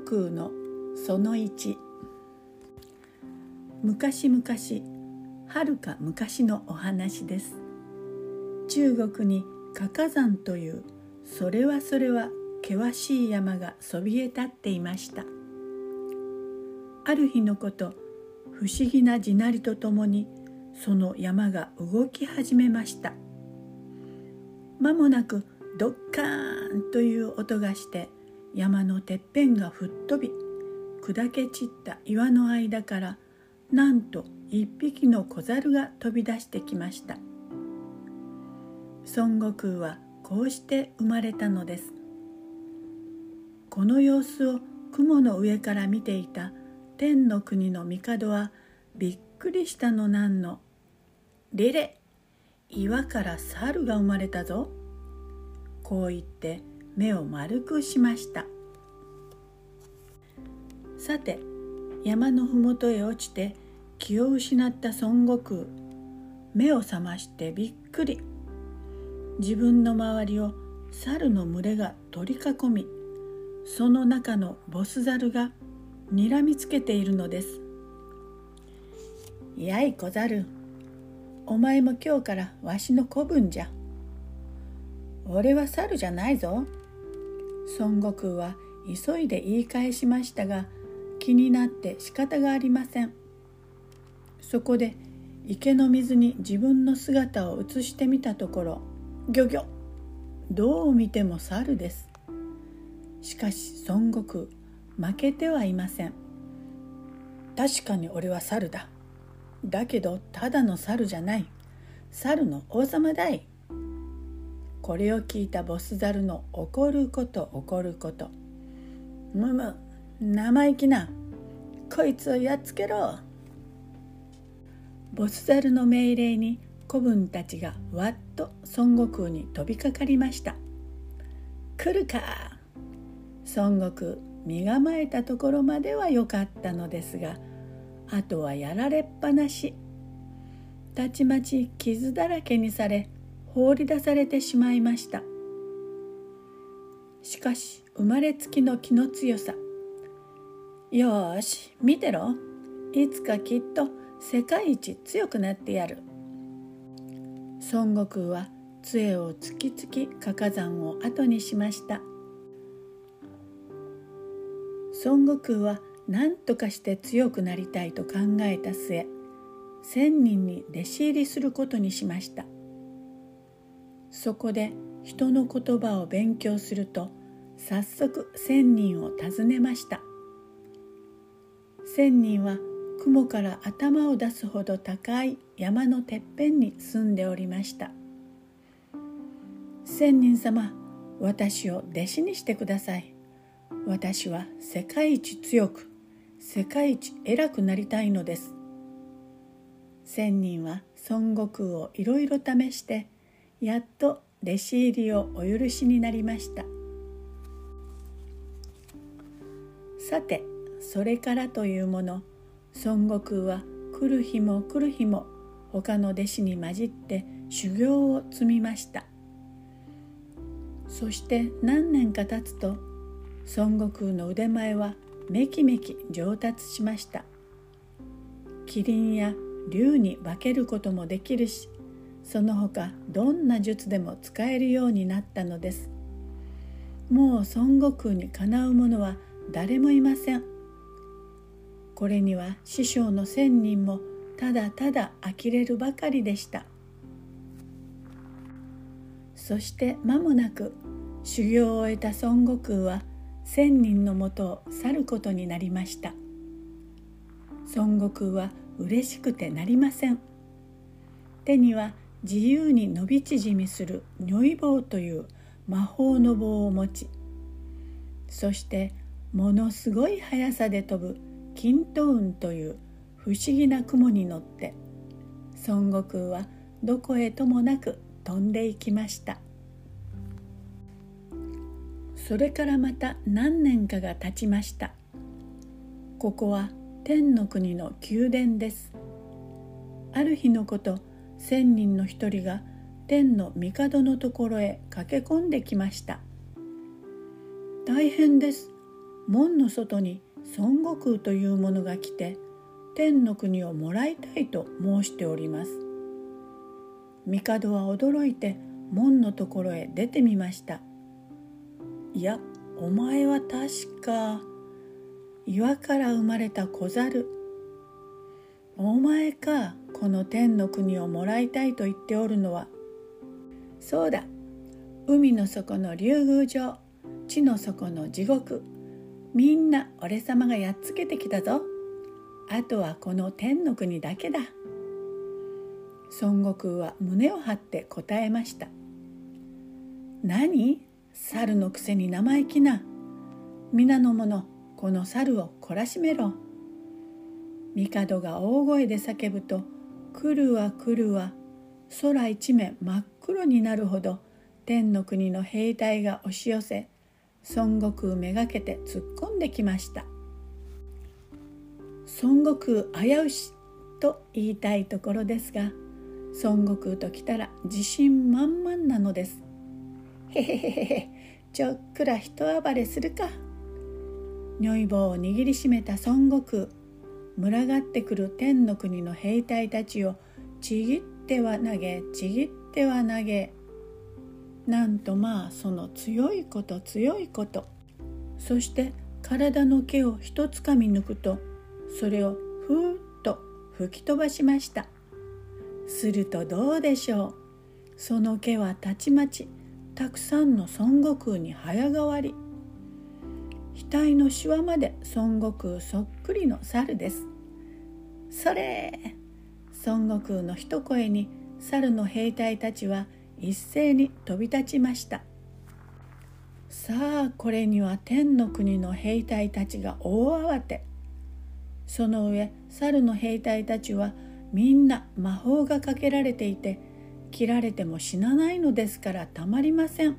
空のその1昔々はるか昔のお話です。中国に花火山というそれはそれは険しい山がそびえ立っていました。ある日のこと不思議な地鳴りとともにその山が動き始めました。間もなくドッカーンという音がして山のてっぺんが吹っ飛び砕け散った岩の間からなんと一匹の小猿が飛び出してきました。孫悟空はこうして生まれたのです。この様子を雲の上から見ていた天の国の帝はびっくりしたのなんの「リレ岩から猿が生まれたぞ」こう言って目を丸くしました。さて山の麓へ落ちて気を失った孫悟空。目を覚ましてびっくり。自分の周りを猿の群れが取り囲みその中のボス猿がにらみつけているのです「やい小猿お前も今日からわしの子分じゃ」俺は猿じゃないぞ。孫悟空は急いで言い返しましたが気になって仕方がありません。そこで池の水に自分の姿を映してみたところギョギョどう見ても猿です。しかし孫悟空負けてはいません。確かに俺は猿だ。だけどただの猿じゃない。猿の王様だい。これを聞いたボスザルの怒ること怒ること。むむ生意気な。こいつをやっつけろ。ボスザルの命令に子分たちがわっと孫悟空に飛びかかりました。来るか。孫悟空身構えたところまでは良かったのですがあとはやられっぱなし。たちまち傷だらけにされ放り出されてしまいました。しかし生まれつきの気の強さ。よし見てろ。いつかきっと世界一強くなってやる。孫悟空は杖を突きつきかか山を後にしました。孫悟空は何とかして強くなりたいと考えた末千人に弟子入りすることにしました。そこで人の言葉を勉強すると早速千人を訪ねました。千人は雲から頭を出すほど高い山のてっぺんに住んでおりました。千人様私を弟子にしてください。私は世界一強く世界一偉くなりたいのです。千人は孫悟空をいろいろ試してやっと弟子入りをお許しになりました。さてそれからというもの孫悟空は来る日も来る日も他の弟子に混じって修行を積みました。そして何年か経つと孫悟空の腕前はめきめき上達しました。キリンや竜に化けることもできるしその他どんな術でも使えるようになったのです。もう孫悟空にかなう者は誰もいません。これには師匠の千人もただただ呆れるばかりでした。そして間もなく修行を終えた孫悟空は千人のもとを去ることになりました。孫悟空は嬉しくてなりません。手には自由に伸び縮みする如意棒という魔法の棒を持ちそしてものすごい速さで飛ぶ均等雲という不思議な雲に乗って孫悟空はどこへともなく飛んでいきました。それからまた何年かが経ちました。ここは天の国の宮殿です。ある日のこと千人の一人が天の帝のところへ駆け込んできました。大変です。門の外に孫悟空というものが来て天の国をもらいたいと申しております。帝は驚いて門のところへ出てみました。いやお前は確か岩から生まれた小猿。お前かこの天の国をもらいたいと言っておるのは。そうだ。海の底の竜宮城。地の底の地獄。みんな俺様がやっつけてきたぞ。あとはこの天の国だけだ。孫悟空は胸を張って答えました。何？猿のくせに生意気な。皆の者この猿を懲らしめろ。帝が大声で叫ぶと来るわ来るわ。空一面真っ黒になるほど天の国の兵隊が押し寄せ孫悟空めがけて突っ込んできました。孫悟空危うしと言いたいところですが孫悟空と来たら自信満々なのです。へへへへちょっくら人暴れするか。如意棒を握りしめた孫悟空群がってくる天の国の兵隊たちをちぎっては投げちぎっては投げ。なんとまあその強いこと強いこと。そして体の毛を一つかみ抜くとそれをふーっと吹き飛ばしました。するとどうでしょう？その毛はたちまちたくさんの孫悟空に早変わり。額のしわまで孫悟空そっくりの猿ですそれ孫悟空の一声に猿の兵隊たちは一斉に飛び立ちましたさあこれには天の国の兵隊たちが大慌てその上猿の兵隊たちはみんな魔法がかけられていて切られても死なないのですからたまりません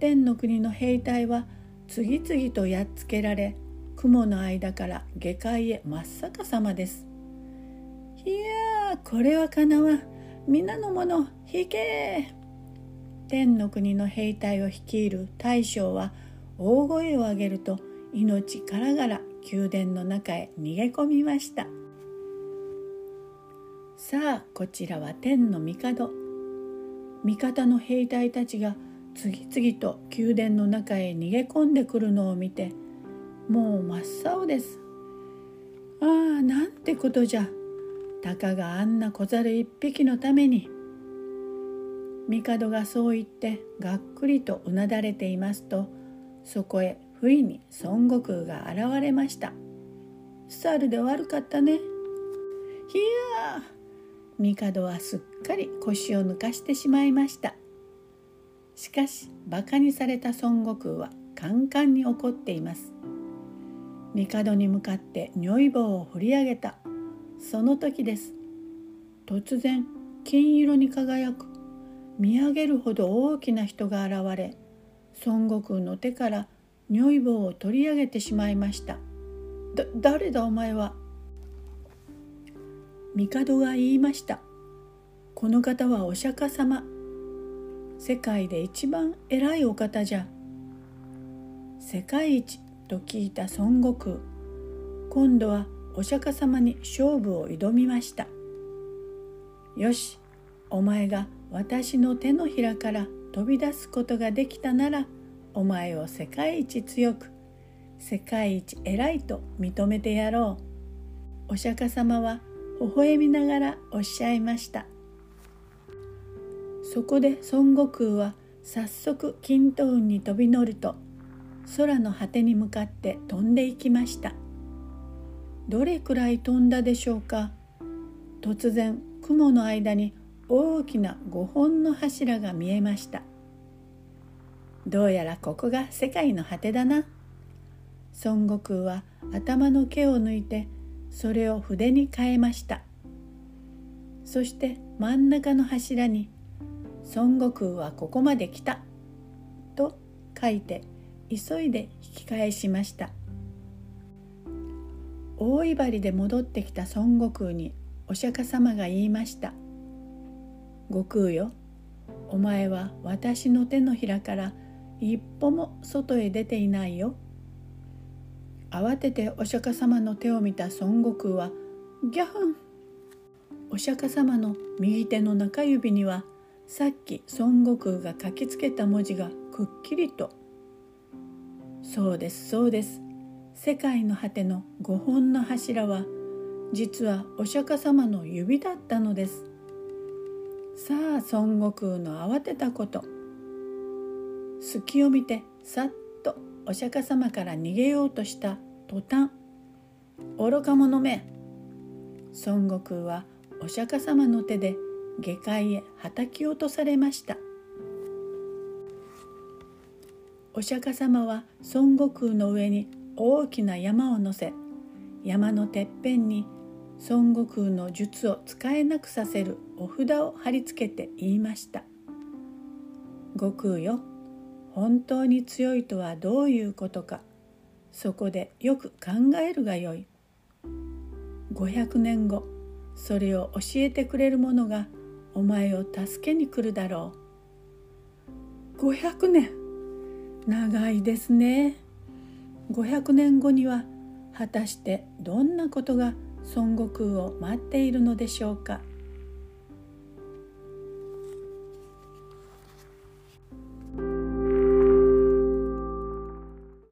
天の国の兵隊は次々とやっつけられ雲の間から下界へ真っ逆さまです。いやこれはかなわ皆の者引け天の国の兵隊を率いる大将は大声を上げると命からがら宮殿の中へ逃げ込みました。さあこちらは天の帝。味方の兵隊たちが次々と宮殿の中へ逃げ込んでくるのを見てもう真っ青です。ああなんてことじゃ。たかがあんな小猿一匹のために。帝がそう言ってがっくりとうなだれていますとそこへ不意に孫悟空が現れました。猿で悪かったね。いや帝はすっかり腰を抜かしてしまいました。しかし馬鹿にされた孫悟空はカンカンに怒っています。帝に向かって如意棒を振り上げた。その時です。突然金色に輝く。見上げるほど大きな人が現れ孫悟空の手から如意棒を取り上げてしまいました。だ誰だお前は？帝が言いました。この方はお釈迦様。世界で一番偉いお方じゃ。世界一と聞いた孫悟空。今度はお釈迦様に勝負を挑みました。よしお前が私の手のひらから飛び出すことができたならお前を世界一強く世界一偉いと認めてやろう。お釈迦様は微笑みながらおっしゃいました。そこで孫悟空は早速均等運に飛び乗ると空の果てに向かって飛んでいきました。どれくらい飛んだでしょうか？突然雲の間に大きな5本の柱が見えました。どうやらここが世界の果てだな。孫悟空は頭の毛を抜いてそれを筆に変えました。そして真ん中の柱に「孫悟空はここまで来た」と書いて急いで引き返しました。大威張りで戻ってきた孫悟空にお釈迦様が言いました「悟空よお前は私の手のひらから一歩も外へ出ていないよ。慌ててお釈迦様の手を見た孫悟空はギャフン。お釈迦様の右手の中指にはさっき孫悟空が書きつけた文字がくっきりと。そうですそうです。世界の果ての五本の柱は実はお釈迦様の指だったのです。さあ孫悟空の慌てたこと。隙を見てさっとお釈迦様から逃げようとした途端愚か者め。孫悟空はお釈迦様の手で下界へはたき落とされました。お釈迦様は孫悟空の上に大きな山を乗せ山のてっぺんに孫悟空の術を使えなくさせるお札を貼り付けて言いました「悟空よ本当に強いとはどういうことかそこでよく考えるがよい」500年後それを教えてくれる者がお前を助けに来るだろう。500年。長いですね。500年後には果たしてどんなことが孫悟空を待っているのでしょうか。